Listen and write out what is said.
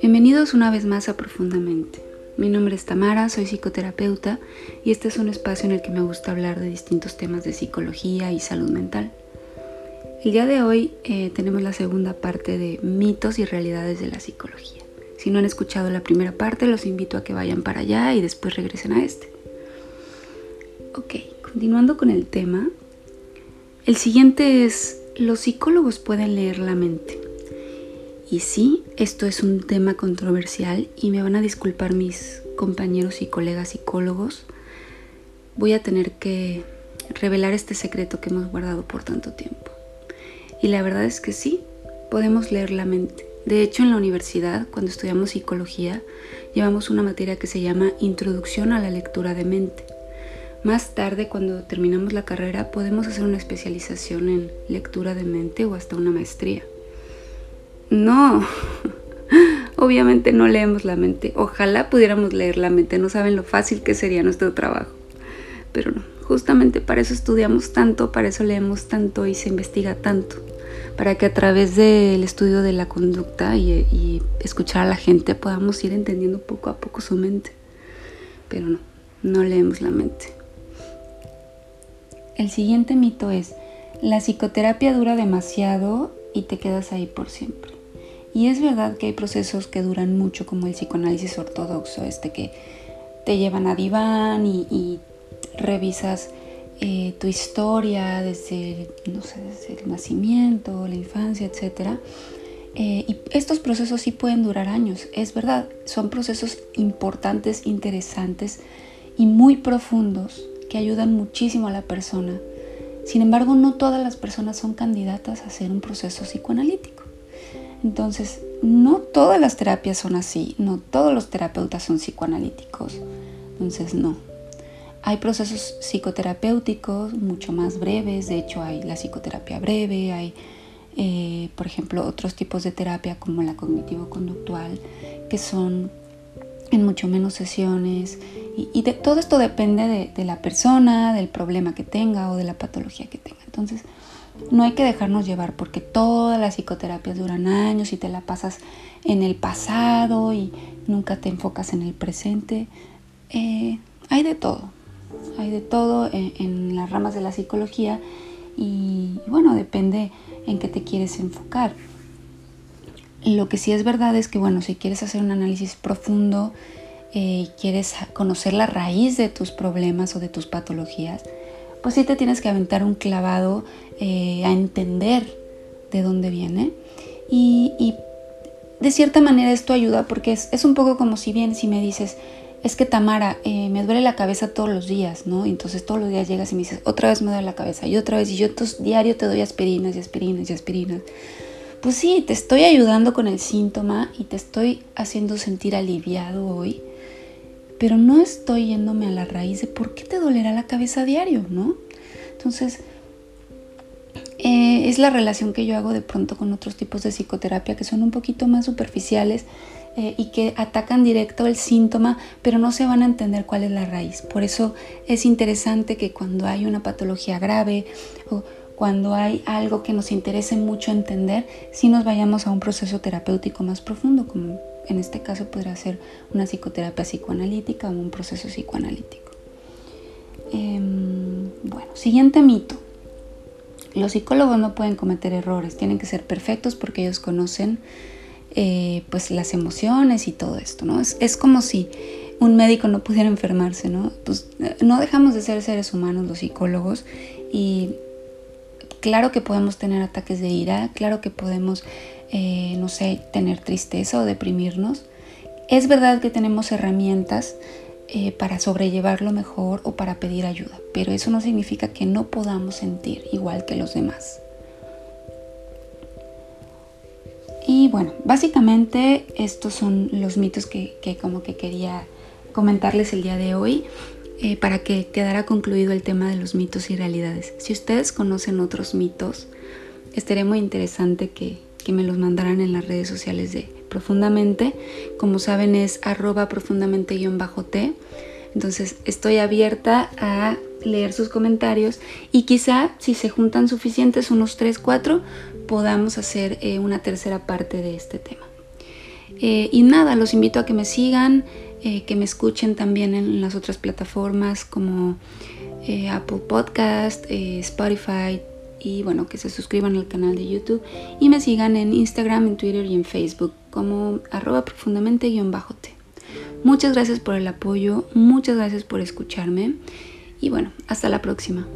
Bienvenidos una vez más a Profundamente. Mi nombre es Tamara, soy psicoterapeuta y este es un espacio en el que me gusta hablar de distintos temas de psicología y salud mental. El día de hoy eh, tenemos la segunda parte de mitos y realidades de la psicología. Si no han escuchado la primera parte, los invito a que vayan para allá y después regresen a este. Ok, continuando con el tema, el siguiente es, los psicólogos pueden leer la mente. Y sí, esto es un tema controversial y me van a disculpar mis compañeros y colegas psicólogos. Voy a tener que revelar este secreto que hemos guardado por tanto tiempo. Y la verdad es que sí, podemos leer la mente. De hecho, en la universidad, cuando estudiamos psicología, llevamos una materia que se llama Introducción a la lectura de mente. Más tarde, cuando terminamos la carrera, podemos hacer una especialización en lectura de mente o hasta una maestría. No, obviamente no leemos la mente. Ojalá pudiéramos leer la mente, no saben lo fácil que sería nuestro trabajo. Pero no, justamente para eso estudiamos tanto, para eso leemos tanto y se investiga tanto. Para que a través del estudio de la conducta y, escuchar a la gente podamos ir entendiendo poco a poco su mente. Pero no, no leemos la mente. El siguiente mito es, la psicoterapia dura demasiado y te quedas ahí por siempre. Y es verdad que hay procesos que duran mucho, como el psicoanálisis ortodoxo, este que te llevan a diván y, revisas eh, tu historia desde, no sé, desde el nacimiento, la infancia, etc. Eh, y estos procesos sí pueden durar años, es verdad, son procesos importantes, interesantes y muy profundos que ayudan muchísimo a la persona. Sin embargo, no todas las personas son candidatas a hacer un proceso psicoanalítico. Entonces, no todas las terapias son así, no todos los terapeutas son psicoanalíticos. Entonces, no. Hay procesos psicoterapéuticos mucho más breves, de hecho hay la psicoterapia breve, hay, eh, por ejemplo, otros tipos de terapia como la cognitivo-conductual, que son en mucho menos sesiones. Y, de, todo esto depende de, la persona, del problema que tenga o de la patología que tenga. Entonces, no hay que dejarnos llevar porque todas las psicoterapias duran años y te la pasas en el pasado y nunca te enfocas en el presente. Eh, hay de todo, hay de todo en, las ramas de la psicología y bueno, depende en qué te quieres enfocar. Lo que sí es verdad es que bueno, si quieres hacer un análisis profundo eh, y quieres conocer la raíz de tus problemas o de tus patologías, pues sí te tienes que aventar un clavado eh, a entender de dónde viene. Y, de cierta manera esto ayuda porque es, un poco como si bien si me dices, es que Tamara, eh, me duele la cabeza todos los días, ¿no? Entonces todos los días llegas y me dices, otra vez me duele la cabeza y otra vez, y yo entonces, diario te doy aspirinas y aspirinas y aspirinas. Pues sí, te estoy ayudando con el síntoma y te estoy haciendo sentir aliviado hoy pero no estoy yéndome a la raíz de por qué te dolerá la cabeza a diario, ¿no? Entonces, eh, es la relación que yo hago de pronto con otros tipos de psicoterapia que son un poquito más superficiales eh, y que atacan directo el síntoma, pero no se van a entender cuál es la raíz. Por eso es interesante que cuando hay una patología grave o cuando hay algo que nos interese mucho entender, si nos vayamos a un proceso terapéutico más profundo, como en este caso podrá ser una psicoterapia psicoanalítica o un proceso psicoanalítico. Em, bueno, siguiente mito. Los psicólogos no pueden cometer errores, tienen que ser perfectos porque ellos conocen eh, pues las emociones y todo esto, ¿no? Es, es, como si un médico no pudiera enfermarse, ¿no? Pues no dejamos de ser seres humanos los psicólogos y claro que podemos tener ataques de ira, claro que podemos eh, no sé, tener tristeza o deprimirnos. Es verdad que tenemos herramientas eh, para sobrellevarlo mejor o para pedir ayuda, pero eso no significa que no podamos sentir igual que los demás. Y bueno, básicamente estos son los mitos que, como que quería comentarles el día de hoy eh, para que quedara concluido el tema de los mitos y realidades. Si ustedes conocen otros mitos, estaría muy interesante que, que me los mandaran en las redes sociales de Profundamente. Como saben es arroba profundamente-t. Entonces estoy abierta a leer sus comentarios y quizá si se juntan suficientes, unos 3, 4, podamos hacer eh, una tercera parte de este tema. Eh, y nada, los invito a que me sigan, eh, que me escuchen también en las otras plataformas como Apple Podcast, Spotify y bueno, que se suscriban al canal de YouTube y me sigan en Instagram, en Twitter y en Facebook como arroba profundamente-t. Muchas gracias por el apoyo, muchas gracias por escucharme y bueno, hasta la próxima.